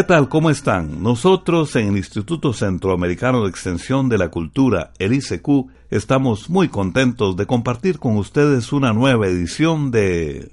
¿Qué tal? ¿Cómo están? Nosotros en el Instituto Centroamericano de Extensión de la Cultura, el ICQ, estamos muy contentos de compartir con ustedes una nueva edición de...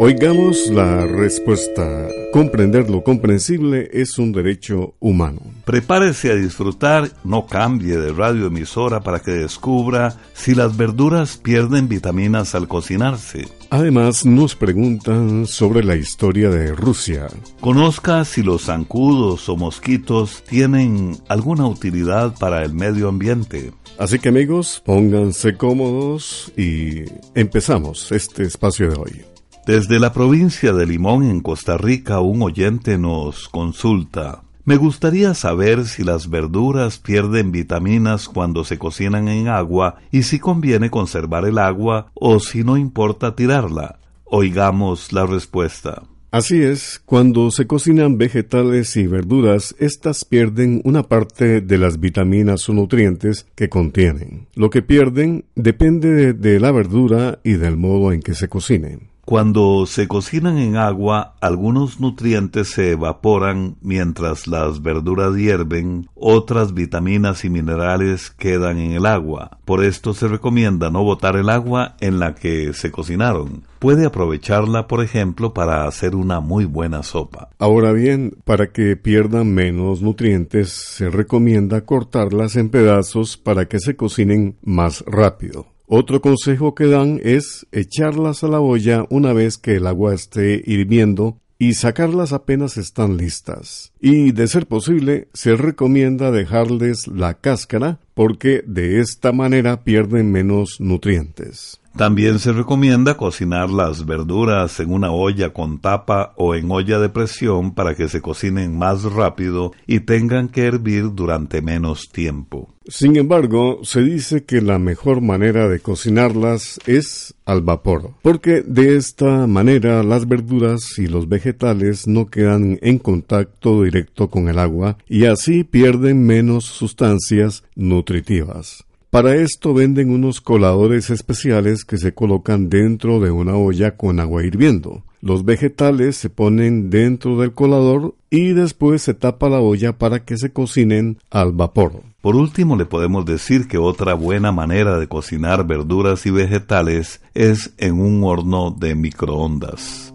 Oigamos la respuesta. Comprender lo comprensible es un derecho humano. Prepárese a disfrutar, no cambie de radioemisora para que descubra si las verduras pierden vitaminas al cocinarse. Además, nos preguntan sobre la historia de Rusia. Conozca si los zancudos o mosquitos tienen alguna utilidad para el medio ambiente. Así que amigos, pónganse cómodos y empezamos este espacio de hoy. Desde la provincia de Limón en Costa Rica un oyente nos consulta. Me gustaría saber si las verduras pierden vitaminas cuando se cocinan en agua y si conviene conservar el agua o si no importa tirarla. Oigamos la respuesta. Así es, cuando se cocinan vegetales y verduras, éstas pierden una parte de las vitaminas o nutrientes que contienen. Lo que pierden depende de, la verdura y del modo en que se cocinen. Cuando se cocinan en agua, algunos nutrientes se evaporan mientras las verduras hierven, otras vitaminas y minerales quedan en el agua. Por esto se recomienda no botar el agua en la que se cocinaron. Puede aprovecharla, por ejemplo, para hacer una muy buena sopa. Ahora bien, para que pierdan menos nutrientes, se recomienda cortarlas en pedazos para que se cocinen más rápido. Otro consejo que dan es echarlas a la olla una vez que el agua esté hirviendo y sacarlas apenas están listas. Y de ser posible, se recomienda dejarles la cáscara porque de esta manera pierden menos nutrientes. También se recomienda cocinar las verduras en una olla con tapa o en olla de presión para que se cocinen más rápido y tengan que hervir durante menos tiempo. Sin embargo, se dice que la mejor manera de cocinarlas es al vapor, porque de esta manera las verduras y los vegetales no quedan en contacto directo con el agua y así pierden menos sustancias nutritivas. Para esto venden unos coladores especiales que se colocan dentro de una olla con agua hirviendo. Los vegetales se ponen dentro del colador y después se tapa la olla para que se cocinen al vapor. Por último, le podemos decir que otra buena manera de cocinar verduras y vegetales es en un horno de microondas.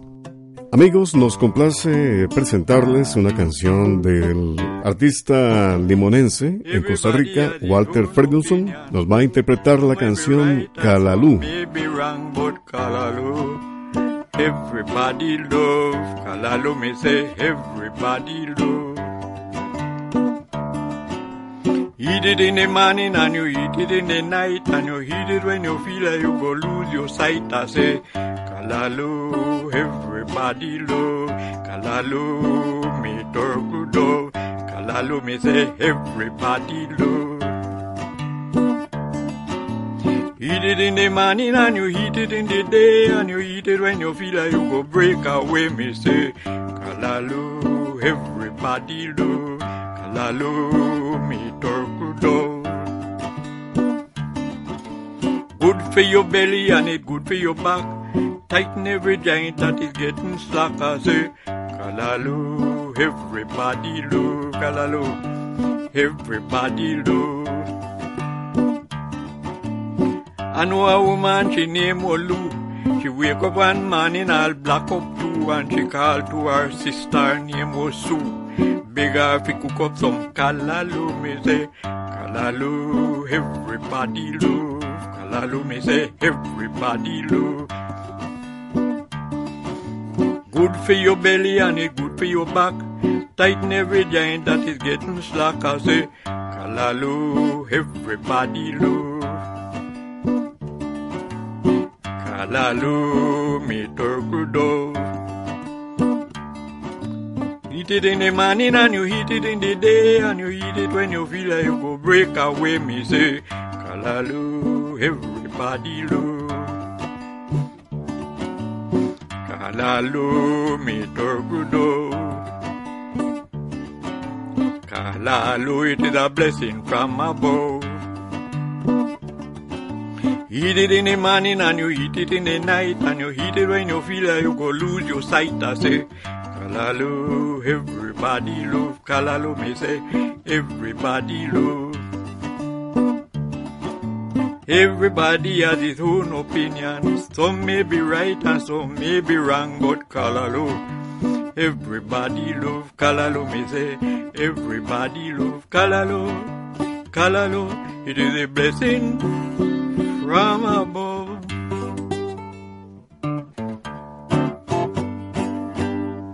Amigos, nos complace presentarles una canción del artista limonense en Costa Rica, Walter Ferguson. Nos va a interpretar la canción Calalú. Everybody love Calalú, me say everybody love. Eat it in the morning and you eat it in the night and you eat it when you feel like you go lose your sight. I say, Kalalu, everybody love, Kalalu, me torkudo, Kalalu, me say, everybody love. Eat it in the morning and you eat it in the day and you eat it when you feel like you go break away. Me say, Kalalu, everybody love, Kalalu, me torkudo. Good for your belly and it good for your back. Tighten every joint that is getting slack. I say, Kalalu, everybody look, Kalalu, everybody look. I know a woman, she name Olu. She wake up one morning all black up too and she called to her sister name was Sue. Beg her fi cook up some kalalu, me say. Kalalu, everybody love. Kalalu, me say, everybody love. Good for your belly and it good for your back. Tighten every joint that is getting slack. I say, Kalalu, everybody love. Kalalu, me turkle dove. Eat it in the morning and you eat it in the day and you eat it when you feel like you go break away. Me say, Kalalu, everybody love. Kalalu, me turkle dove. Kalalu, it is a blessing from above. Eat it in the morning and you eat it in the night and you eat it when you feel like you go lose your sight. I say, Kalalu, everybody love. Kalalu, me say, everybody love. Everybody has his own opinion. Some may be right and some may be wrong, but Kalalu, everybody love. Kalalu, me say, everybody love. Kalalu, Kalalu, it is a blessing from above.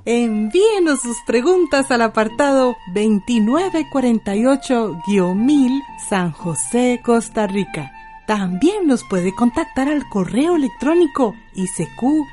Envíenos sus preguntas al apartado 2948-1000 San José, Costa Rica. También nos puede contactar al correo electrónico isq.org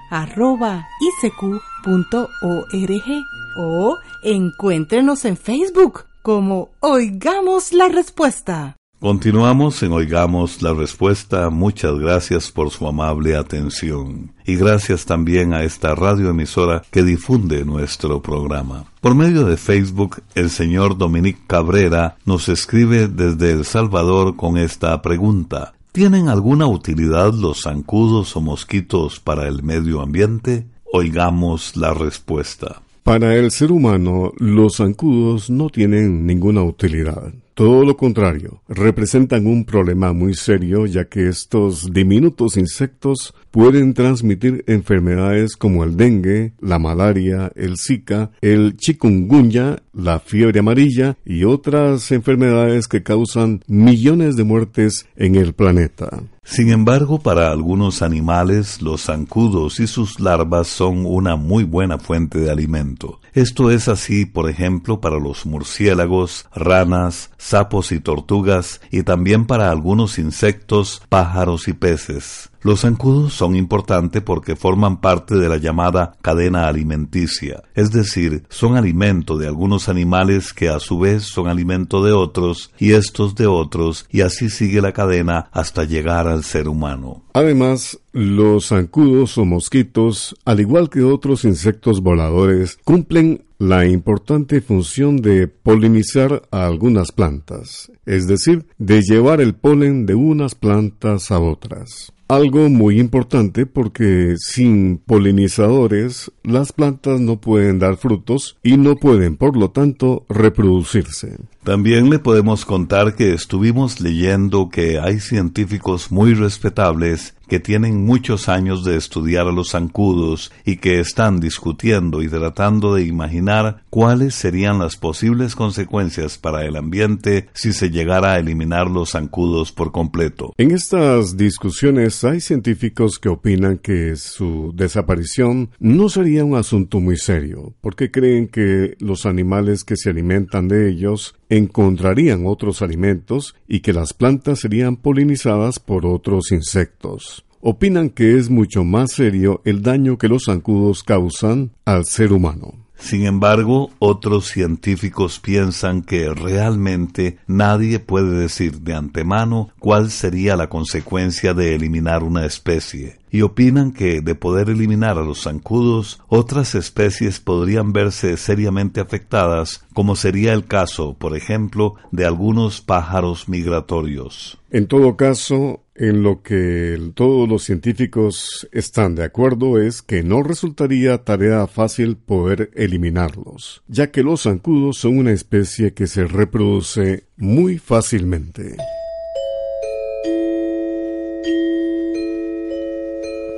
o encuéntrenos en Facebook como Oigamos la Respuesta. Continuamos en Oigamos la Respuesta. Muchas gracias por su amable atención. Y gracias también a esta radioemisora que difunde nuestro programa. Por medio de Facebook, el señor Dominic Cabrera nos escribe desde El Salvador con esta pregunta. ¿Tienen alguna utilidad los zancudos o mosquitos para el medio ambiente? Oigamos la respuesta. Para el ser humano, los zancudos no tienen ninguna utilidad. Todo lo contrario, representan un problema muy serio ya que estos diminutos insectos pueden transmitir enfermedades como el dengue, la malaria, el zika, el chikungunya, la fiebre amarilla y otras enfermedades que causan millones de muertes en el planeta. Sin embargo, para algunos animales, los zancudos y sus larvas son una muy buena fuente de alimento. Esto es así, por ejemplo, para los murciélagos, ranas, sapos y tortugas, y también para algunos insectos, pájaros y peces. Los zancudos son importantes porque forman parte de la llamada cadena alimenticia, es decir, son alimento de algunos animales que a su vez son alimento de otros y estos de otros y así sigue la cadena hasta llegar al ser humano. Además, los zancudos o mosquitos, al igual que otros insectos voladores, cumplen la importante función de polinizar a algunas plantas, es decir, de llevar el polen de unas plantas a otras. Algo muy importante porque sin polinizadores las plantas no pueden dar frutos y no pueden por lo tanto reproducirse. También le podemos contar que estuvimos leyendo que hay científicos muy respetables que tienen muchos años de estudiar a los zancudos y que están discutiendo y tratando de imaginar cuáles serían las posibles consecuencias para el ambiente si se llegara a eliminar los zancudos por completo. En estas discusiones hay científicos que opinan que su desaparición no sería un asunto muy serio, porque creen que los animales que se alimentan de ellos encontrarían otros alimentos y que las plantas serían polinizadas por otros insectos. Opinan que es mucho más serio el daño que los zancudos causan al ser humano. Sin embargo, otros científicos piensan que realmente nadie puede decir de antemano cuál sería la consecuencia de eliminar una especie, y opinan que de poder eliminar a los zancudos, otras especies podrían verse seriamente afectadas, como sería el caso, por ejemplo, de algunos pájaros migratorios. En todo caso, en lo que todos los científicos están de acuerdo es que no resultaría tarea fácil poder eliminarlos, ya que los zancudos son una especie que se reproduce muy fácilmente.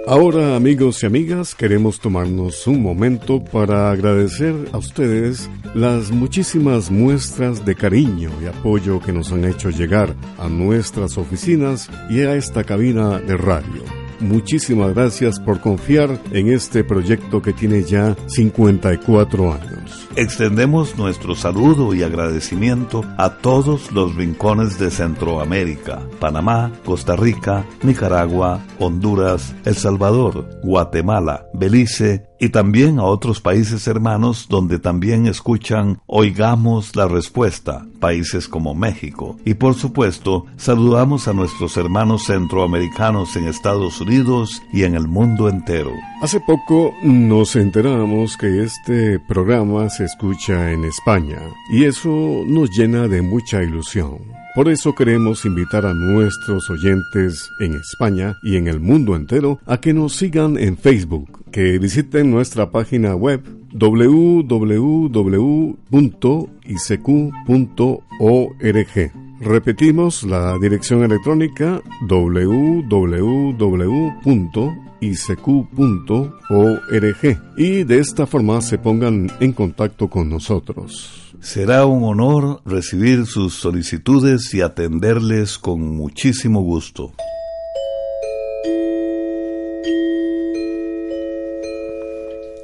Ahora amigos y amigas queremos tomarnos un momento para agradecer a ustedes las muchísimas muestras de cariño y apoyo que nos han hecho llegar a nuestras oficinas y a esta cabina de radio. Muchísimas gracias por confiar en este proyecto que tiene ya 54 años. Extendemos nuestro saludo y agradecimiento a todos los rincones de Centroamérica, Panamá, Costa Rica, Nicaragua, Honduras, El Salvador, Guatemala, Belice y también a otros países hermanos donde también escuchan Oigamos la Respuesta, países como México. Y por supuesto, saludamos a nuestros hermanos centroamericanos en Estados Unidos y en el mundo entero. Hace poco nos enteramos que este programa se escucha en España y eso nos llena de mucha ilusión. Por eso queremos invitar a nuestros oyentes en España y en el mundo entero a que nos sigan en Facebook, que visiten nuestra página web www.isq.org. Repetimos la dirección electrónica www.isq.org y de esta forma se pongan en contacto con nosotros. Será un honor recibir sus solicitudes y atenderles con muchísimo gusto.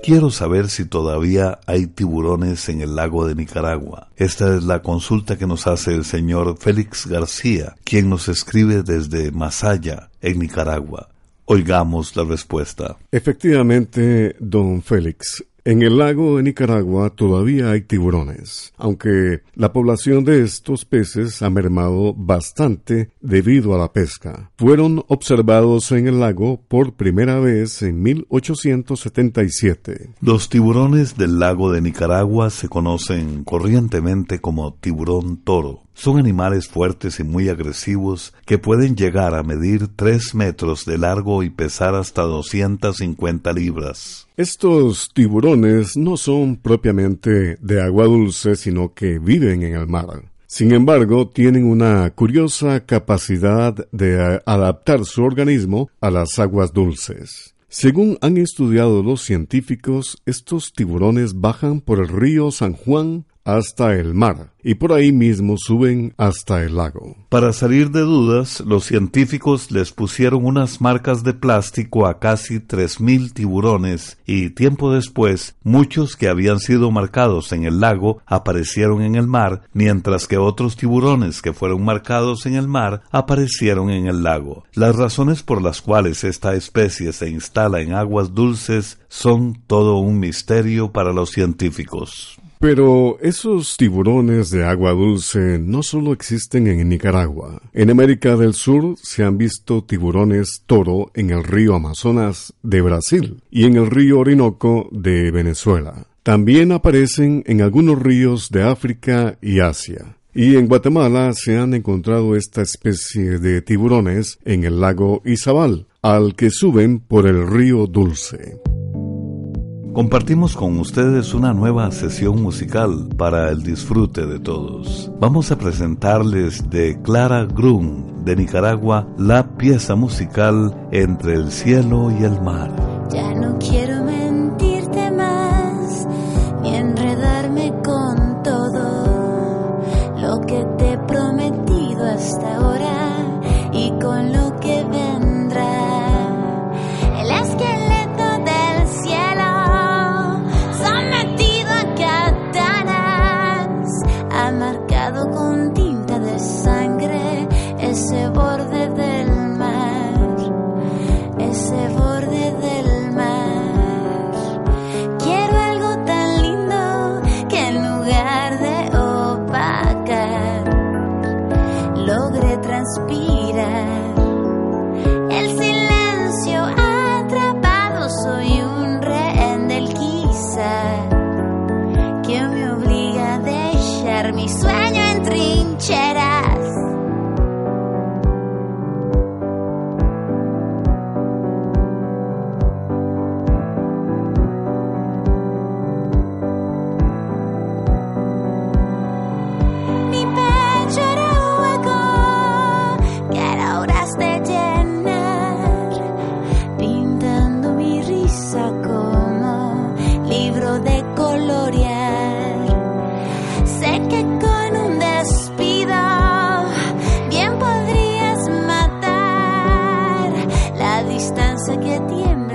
Quiero saber si todavía hay tiburones en el lago de Nicaragua. Esta es la consulta que nos hace el señor Félix García, quien nos escribe desde Masaya, en Nicaragua. Oigamos la respuesta. Efectivamente, don Félix, en el lago de Nicaragua todavía hay tiburones, aunque la población de estos peces ha mermado bastante debido a la pesca. Fueron observados en el lago por primera vez en 1877. Los tiburones del lago de Nicaragua se conocen corrientemente como tiburón toro. Son animales fuertes y muy agresivos que pueden llegar a medir 3 metros de largo y pesar hasta 250 libras. Estos tiburones no son propiamente de agua dulce, sino que viven en el mar. Sin embargo, tienen una curiosa capacidad de adaptar su organismo a las aguas dulces. Según han estudiado los científicos, estos tiburones bajan por el río San Juan hasta el mar y por ahí mismo suben hasta el lago. Para salir de dudas, los científicos les pusieron unas marcas de plástico a casi 3.000 tiburones y tiempo después muchos que habían sido marcados en el lago aparecieron en el mar, mientras que otros tiburones que fueron marcados en el mar aparecieron en el lago. Las razones por las cuales esta especie se instala en aguas dulces son todo un misterio para los científicos. Pero esos tiburones de agua dulce no solo existen en Nicaragua. En América del Sur se han visto tiburones toro en el río Amazonas de Brasil y en el río Orinoco de Venezuela. También aparecen en algunos ríos de África y Asia. Y en Guatemala se han encontrado esta especie de tiburones en el lago Izabal, al que suben por el río Dulce. Compartimos con ustedes una nueva sesión musical para el disfrute de todos. Vamos a presentarles de Clara Grun de Nicaragua la pieza musical Entre el cielo y el mar.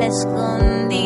escondida.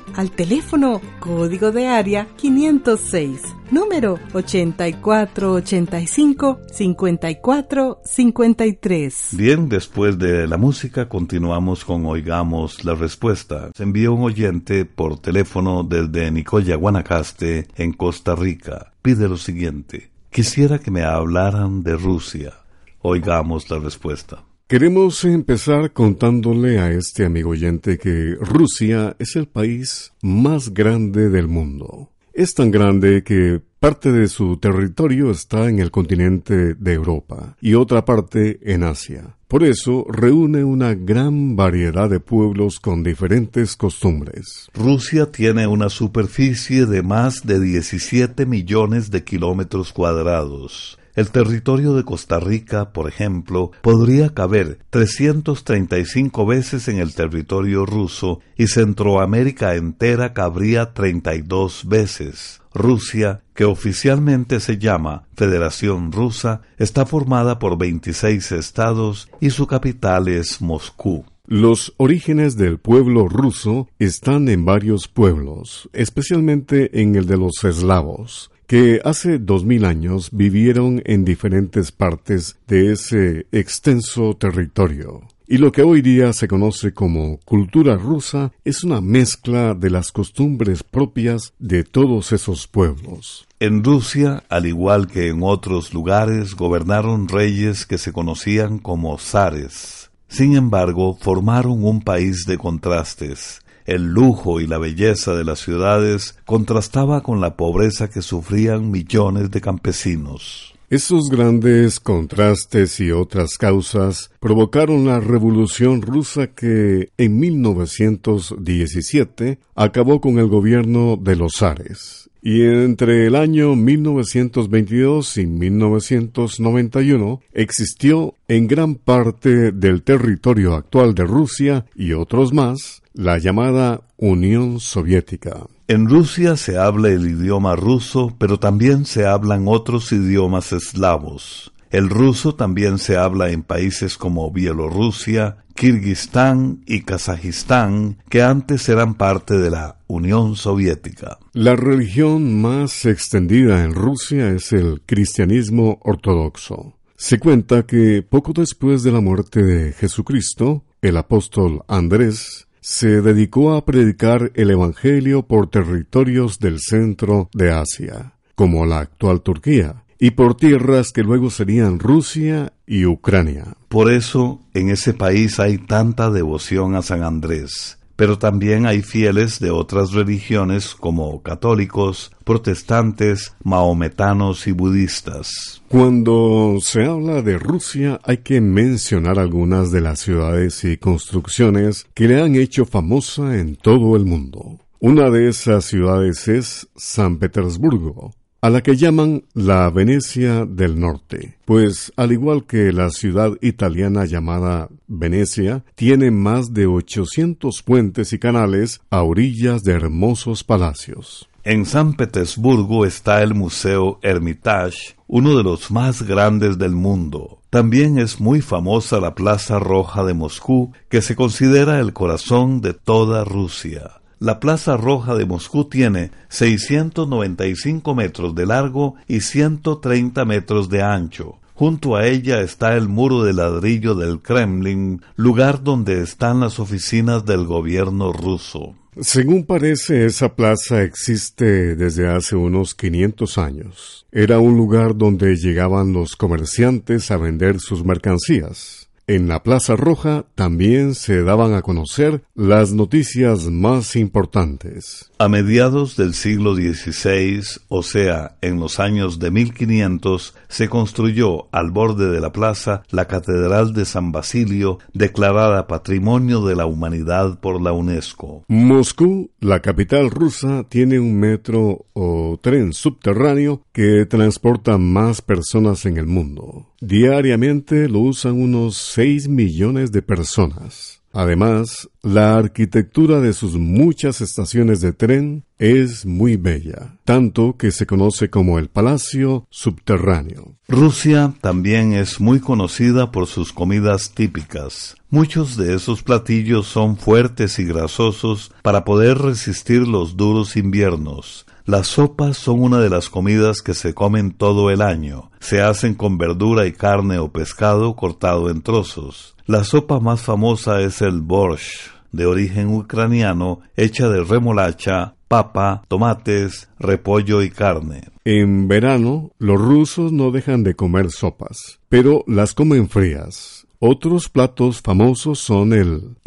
al teléfono código de área 506, número 8485 5453. Bien, después de la música continuamos con Oigamos la Respuesta. Se envió un oyente por teléfono desde Nicoya, Guanacaste, en Costa Rica. Pide lo siguiente. Quisiera que me hablaran de Rusia. Oigamos la respuesta. Queremos empezar contándole a este amigo oyente que Rusia es el país más grande del mundo. Es tan grande que parte de su territorio está en el continente de Europa y otra parte en Asia. Por eso reúne una gran variedad de pueblos con diferentes costumbres. Rusia tiene una superficie de más de 17 millones de kilómetros cuadrados. El territorio de Costa Rica, por ejemplo, podría caber 335 veces en el territorio ruso y Centroamérica entera cabría 32 veces. Rusia, que oficialmente se llama Federación Rusa, está formada por 26 estados y su capital es Moscú. Los orígenes del pueblo ruso están en varios pueblos, especialmente en el de los eslavos que hace dos mil años vivieron en diferentes partes de ese extenso territorio. Y lo que hoy día se conoce como cultura rusa es una mezcla de las costumbres propias de todos esos pueblos. En Rusia, al igual que en otros lugares, gobernaron reyes que se conocían como zares. Sin embargo, formaron un país de contrastes. El lujo y la belleza de las ciudades contrastaba con la pobreza que sufrían millones de campesinos. Esos grandes contrastes y otras causas provocaron la Revolución rusa que en 1917 acabó con el gobierno de los zares. Y entre el año 1922 y 1991 existió en gran parte del territorio actual de Rusia y otros más la llamada Unión Soviética. En Rusia se habla el idioma ruso, pero también se hablan otros idiomas eslavos. El ruso también se habla en países como Bielorrusia, Kirguistán y Kazajistán, que antes eran parte de la Unión Soviética. La religión más extendida en Rusia es el cristianismo ortodoxo. Se cuenta que poco después de la muerte de Jesucristo, el apóstol Andrés se dedicó a predicar el Evangelio por territorios del centro de Asia, como la actual Turquía, y por tierras que luego serían Rusia y Ucrania. Por eso en ese país hay tanta devoción a San Andrés. Pero también hay fieles de otras religiones como católicos, protestantes, mahometanos y budistas. Cuando se habla de Rusia hay que mencionar algunas de las ciudades y construcciones que le han hecho famosa en todo el mundo. Una de esas ciudades es San Petersburgo, a la que llaman la Venecia del Norte, pues al igual que la ciudad italiana llamada Venecia, tiene más de 800 puentes y canales a orillas de hermosos palacios. En San Petersburgo está el Museo Hermitage, uno de los más grandes del mundo. También es muy famosa la Plaza Roja de Moscú, que se considera el corazón de toda Rusia. La Plaza Roja de Moscú tiene 695 metros de largo y 130 metros de ancho. Junto a ella está el muro de ladrillo del Kremlin, lugar donde están las oficinas del gobierno ruso. Según parece, esa plaza existe desde hace unos 500 años. Era un lugar donde llegaban los comerciantes a vender sus mercancías. En la Plaza Roja también se daban a conocer las noticias más importantes. A mediados del siglo XVI, o sea, en los años de 1500, se construyó al borde de la plaza la Catedral de San Basilio, declarada Patrimonio de la Humanidad por la UNESCO. Moscú, la capital rusa, tiene un metro o tren subterráneo que transporta más personas en el mundo. Diariamente lo usan unos 6 millones de personas. Además, la arquitectura de sus muchas estaciones de tren es muy bella, tanto que se conoce como el Palacio Subterráneo. Rusia también es muy conocida por sus comidas típicas. Muchos de esos platillos son fuertes y grasosos para poder resistir los duros inviernos. Las sopas son una de las comidas que se comen todo el año. Se hacen con verdura y carne o pescado cortado en trozos. La sopa más famosa es el borscht, de origen ucraniano, hecha de remolacha, papa, tomates, repollo y carne. En verano, los rusos no dejan de comer sopas, pero las comen frías. Otros platos famosos son el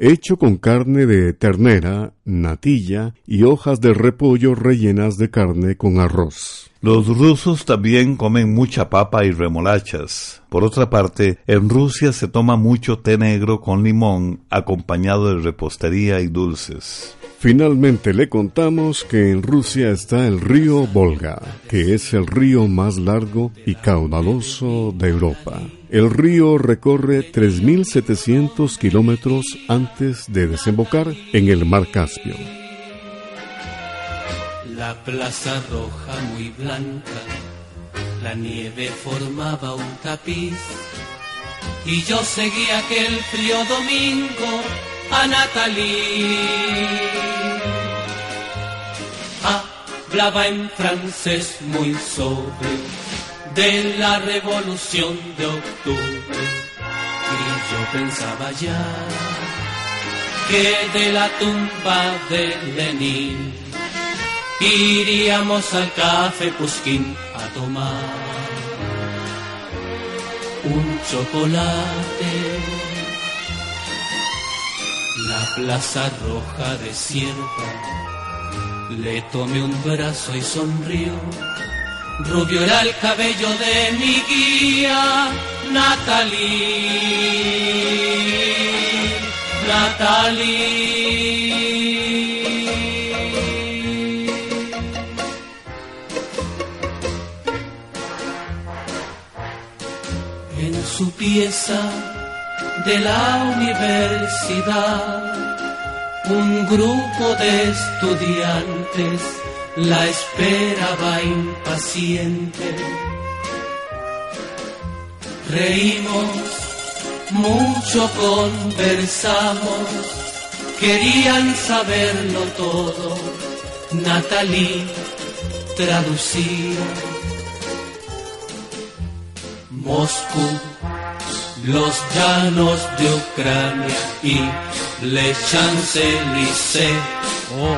hecho con carne de ternera, natilla y hojas de repollo rellenas de carne con arroz. Los rusos también comen mucha papa y remolachas. Por otra parte, en Rusia se toma mucho té negro con limón acompañado de repostería y dulces. Finalmente le contamos que en Rusia está el río Volga, que es el río más largo y caudaloso de Europa. El río recorre 3.700 kilómetros antes de desembocar en el mar Caspio. La plaza roja muy blanca, la nieve formaba un tapiz y yo seguía aquel frío domingo a Natalie. Hablaba en francés muy sobre de la revolución de octubre y yo pensaba ya que de la tumba de Lenin iríamos al café Puskin a tomar un chocolate plaza roja desierta. Le tomé un brazo y sonrió. Rubio era el cabello de mi guía, Natalie. Natalie. En su pieza de la universidad. Un grupo de estudiantes la esperaba impaciente. Reímos, mucho conversamos, querían saberlo todo. Natalie traducía. Moscú los llanos de Ucrania y Le Champs-Élysées. Oh,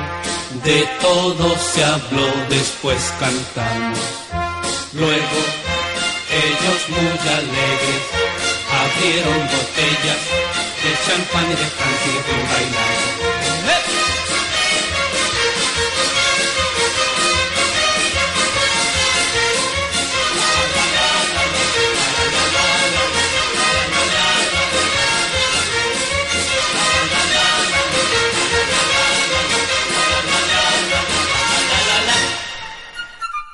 de todo se habló, después cantamos. Luego, ellos muy alegres abrieron botellas de champán y de y de bailar.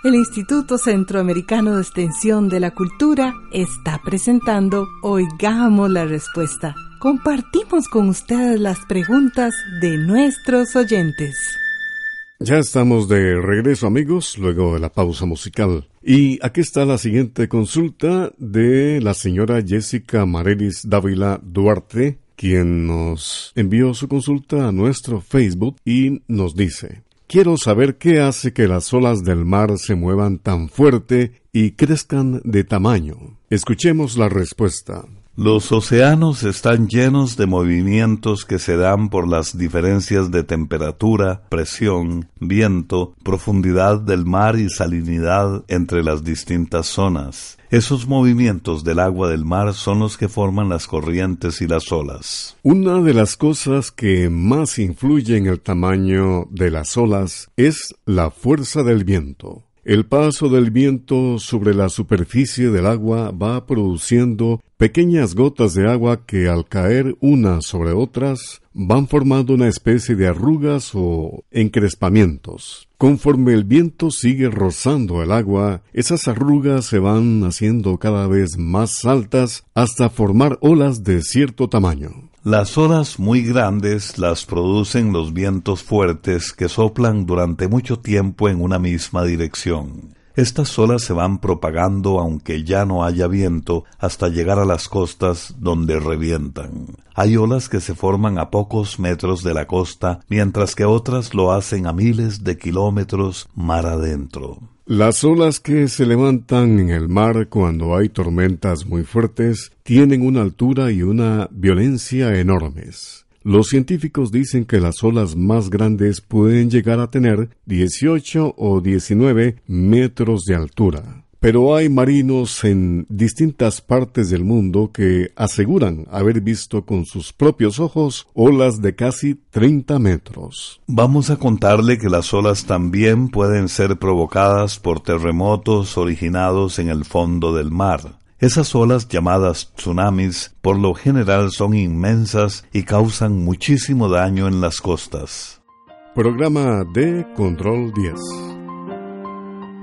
El Instituto Centroamericano de Extensión de la Cultura está presentando Oigamos la Respuesta. Compartimos con ustedes las preguntas de nuestros oyentes. Ya estamos de regreso amigos, luego de la pausa musical. Y aquí está la siguiente consulta de la señora Jessica Marelis Dávila Duarte, quien nos envió su consulta a nuestro Facebook y nos dice, Quiero saber qué hace que las olas del mar se muevan tan fuerte y crezcan de tamaño. Escuchemos la respuesta. Los océanos están llenos de movimientos que se dan por las diferencias de temperatura, presión, viento, profundidad del mar y salinidad entre las distintas zonas. Esos movimientos del agua del mar son los que forman las corrientes y las olas. Una de las cosas que más influye en el tamaño de las olas es la fuerza del viento. El paso del viento sobre la superficie del agua va produciendo pequeñas gotas de agua que al caer unas sobre otras van formando una especie de arrugas o encrespamientos. Conforme el viento sigue rozando el agua, esas arrugas se van haciendo cada vez más altas hasta formar olas de cierto tamaño. Las olas muy grandes las producen los vientos fuertes que soplan durante mucho tiempo en una misma dirección. Estas olas se van propagando aunque ya no haya viento hasta llegar a las costas donde revientan. Hay olas que se forman a pocos metros de la costa, mientras que otras lo hacen a miles de kilómetros mar adentro. Las olas que se levantan en el mar cuando hay tormentas muy fuertes tienen una altura y una violencia enormes. Los científicos dicen que las olas más grandes pueden llegar a tener 18 o 19 metros de altura. Pero hay marinos en distintas partes del mundo que aseguran haber visto con sus propios ojos olas de casi 30 metros. Vamos a contarle que las olas también pueden ser provocadas por terremotos originados en el fondo del mar. Esas olas llamadas tsunamis por lo general son inmensas y causan muchísimo daño en las costas. Programa de Control 10